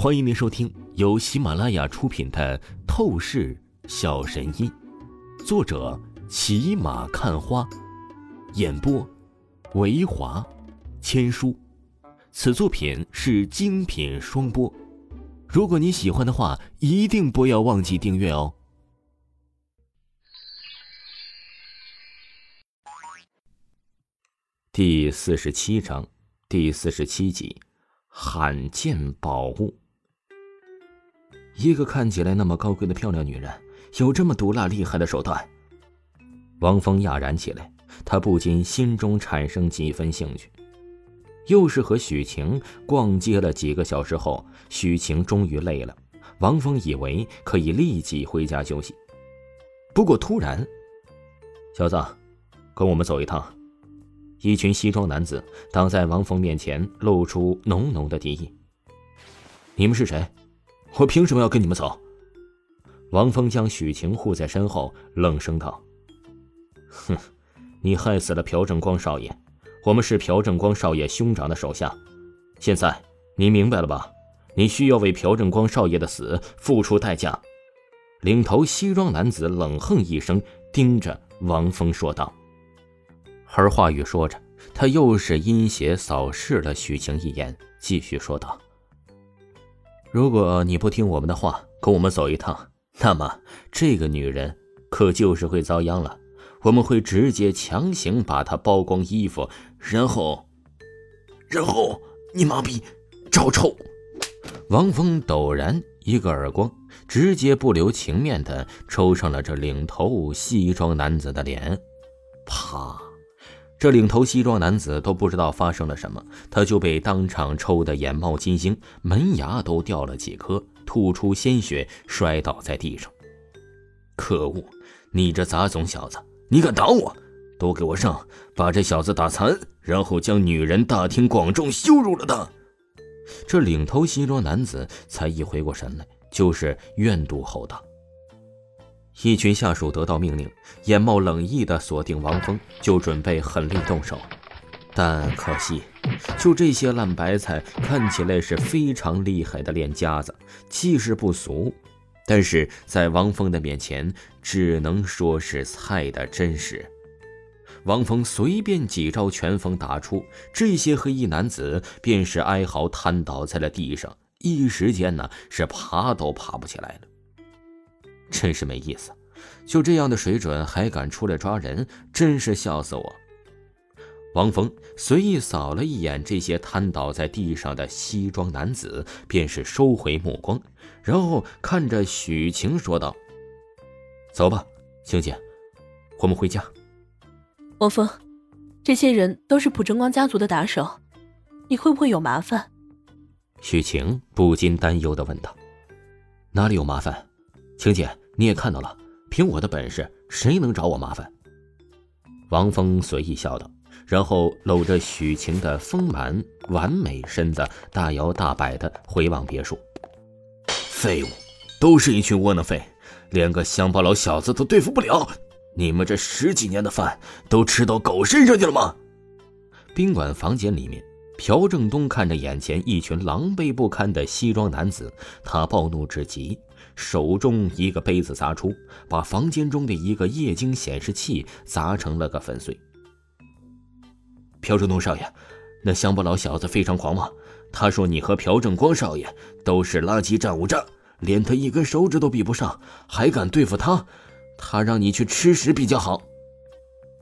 欢迎您收听由喜马拉雅出品的《透视小神医》，作者骑马看花，演播维华千书。此作品是精品双播。如果你喜欢的话，一定不要忘记订阅哦。第四十七章，第四十七集，罕见宝物。一个看起来那么高贵的漂亮女人，有这么毒辣厉害的手段？王峰讶然起来，他不禁心中产生几分兴趣。又是和许晴逛街了几个小时后，许晴终于累了，王峰以为可以立即回家休息。不过突然，小子，跟我们走一趟。一群西装男子挡在王峰面前，露出浓浓的敌意。你们是谁？我凭什么要跟你们走？王峰将许晴护在身后，冷声道：“哼，你害死了朴正光少爷，我们是朴正光少爷兄长的手下。现在你明白了吧？你需要为朴正光少爷的死付出代价。”领头西装男子冷哼一声，盯着王峰说道。而话语说着，他又是阴邪扫视了许晴一眼，继续说道。如果你不听我们的话，跟我们走一趟，那么这个女人可就是会遭殃了。我们会直接强行把她剥光衣服，然后，然后你妈逼，找臭！王峰陡然一个耳光，直接不留情面的抽上了这领头西装男子的脸，啪！这领头西装男子都不知道发生了什么，他就被当场抽得眼冒金星，门牙都掉了几颗，吐出鲜血，摔倒在地上。可恶！你这杂种小子，你敢打我？都给我上，把这小子打残，然后将女人大庭广众羞辱了他。这领头西装男子才一回过神来，就是怨毒吼道。一群下属得到命令，眼冒冷意的锁定王峰，就准备狠力动手。但可惜，就这些烂白菜，看起来是非常厉害的练家子，气势不俗，但是在王峰的面前，只能说是菜的真实。王峰随便几招拳风打出，这些黑衣男子便是哀嚎瘫倒在了地上，一时间呢是爬都爬不起来了。真是没意思，就这样的水准还敢出来抓人，真是笑死我！王峰随意扫了一眼这些瘫倒在地上的西装男子，便是收回目光，然后看着许晴说道：“走吧，晴姐，我们回家。”王峰，这些人都是普正光家族的打手，你会不会有麻烦？许晴不禁担忧的问道：“哪里有麻烦？”晴姐，你也看到了，凭我的本事，谁能找我麻烦？王峰随意笑道，然后搂着许晴的丰满完美身子，大摇大摆的回往别墅。废物，都是一群窝囊废，连个乡巴佬小子都对付不了。你们这十几年的饭都吃到狗身上去了吗？宾馆房间里面，朴正东看着眼前一群狼狈不堪的西装男子，他暴怒至极。手中一个杯子砸出，把房间中的一个液晶显示器砸成了个粉碎。朴正东少爷，那乡巴佬小子非常狂妄，他说你和朴正光少爷都是垃圾战五渣，连他一根手指都比不上，还敢对付他？他让你去吃屎比较好。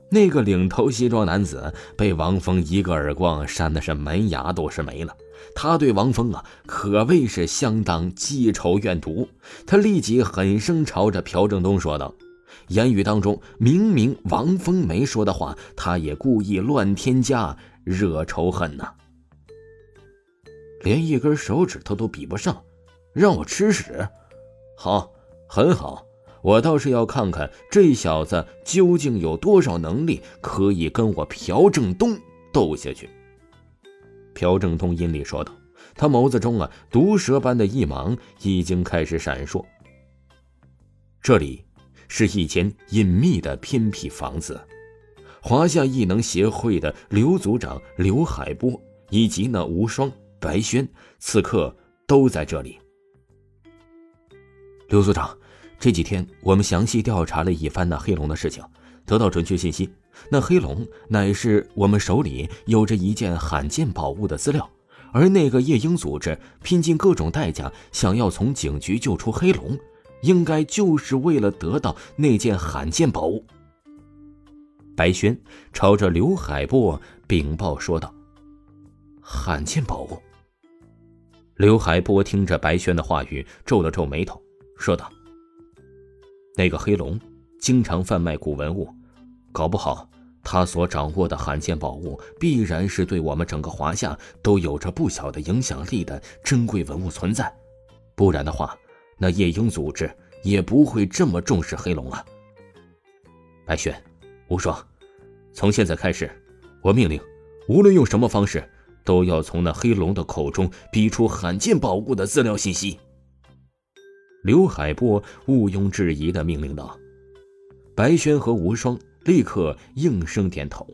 那个领头西装男子被王峰一个耳光扇的是门牙都是没了。他对王峰啊，可谓是相当记仇怨毒。他立即狠声朝着朴正东说道，言语当中明明王峰没说的话，他也故意乱添加，惹仇恨呐。连一根手指头都比不上，让我吃屎？好，很好，我倒是要看看这小子究竟有多少能力，可以跟我朴正东斗下去。朴正东阴厉说道：“他眸子中啊，毒蛇般的一芒已经开始闪烁。这里是一间隐秘的偏僻房子，华夏异能协会的刘组长刘海波以及那无双、白轩此刻都在这里。刘组长，这几天我们详细调查了一番那黑龙的事情，得到准确信息，那黑龙乃是我们手里有着一件罕见宝物的资料，而那个夜鹰组织拼尽各种代价想要从警局救出黑龙，应该就是为了得到那件罕见宝物。白轩朝着刘海波禀报说道：“罕见宝物。”刘海波听着白轩的话语，皱了皱眉头。说道：“那个黑龙经常贩卖古文物，搞不好他所掌握的罕见宝物，必然是对我们整个华夏都有着不小的影响力的珍贵文物存在。不然的话，那夜鹰组织也不会这么重视黑龙啊。”白轩，无双，从现在开始，我命令，无论用什么方式，都要从那黑龙的口中逼出罕见宝物的资料信息。刘海波毋庸置疑的命令道：“白轩和无双立刻应声点头。”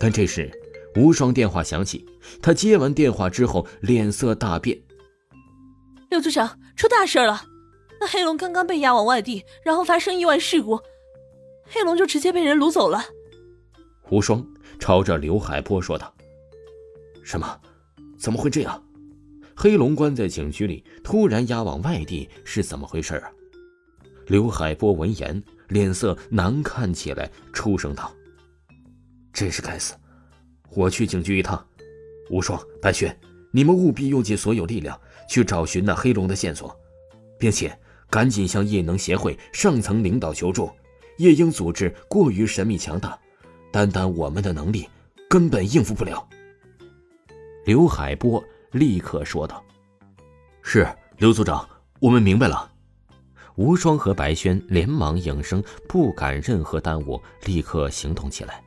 但这时，无双电话响起，他接完电话之后，脸色大变：“刘组长，出大事了！那黑龙刚刚被押往外地，然后发生意外事故，黑龙就直接被人掳走了。”无双朝着刘海波说道：“什么？怎么会这样？”黑龙关在警局里，突然押往外地，是怎么回事啊？刘海波闻言，脸色难看起来，出声道：“真是该死！我去警局一趟。无双、白雪，你们务必用尽所有力量去找寻那黑龙的线索，并且赶紧向夜能协会上层领导求助。夜鹰组织过于神秘强大，单单我们的能力根本应付不了。”刘海波。立刻说道：“是刘组长，我们明白了。”无双和白轩连忙应声，不敢任何耽误，立刻行动起来。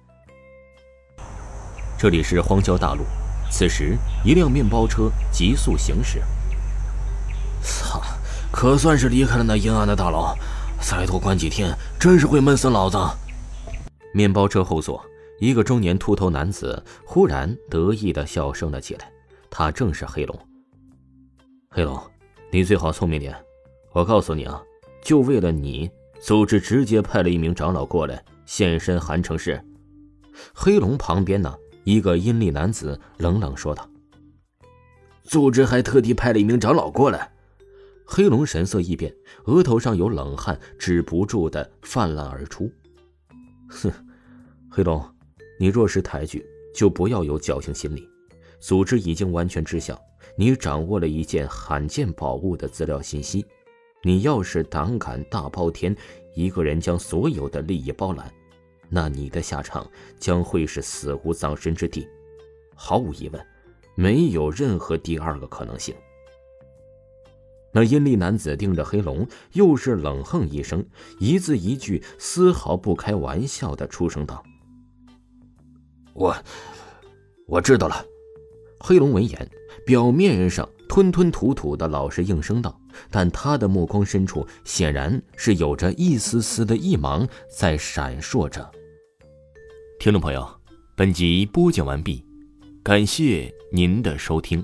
这里是荒郊大路，此时一辆面包车急速行驶。操，可算是离开了那阴暗的大牢，再多关几天，真是会闷死老子。面包车后座，一个中年秃头男子忽然得意的笑声了起来。他正是黑龙。黑龙，你最好聪明点。我告诉你啊，就为了你，组织直接派了一名长老过来现身韩城市。黑龙旁边呢，一个阴历男子冷冷说道：“组织还特地派了一名长老过来。”黑龙神色一变，额头上有冷汗止不住的泛滥而出。哼，黑龙，你若是抬举，就不要有侥幸心理。组织已经完全知晓你掌握了一件罕见宝物的资料信息，你要是胆敢大包天，一个人将所有的利益包揽，那你的下场将会是死无葬身之地。毫无疑问，没有任何第二个可能性。那阴历男子盯着黑龙，又是冷哼一声，一字一句，丝毫不开玩笑的出声道：“我，我知道了。”黑龙闻言，表面上吞吞吐吐的老实应声道，但他的目光深处显然是有着一丝丝的异芒在闪烁着。听众朋友，本集播讲完毕，感谢您的收听。